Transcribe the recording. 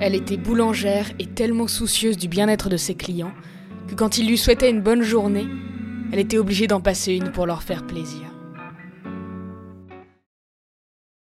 Elle était boulangère et tellement soucieuse du bien-être de ses clients que quand ils lui souhaitaient une bonne journée, elle était obligée d'en passer une pour leur faire plaisir.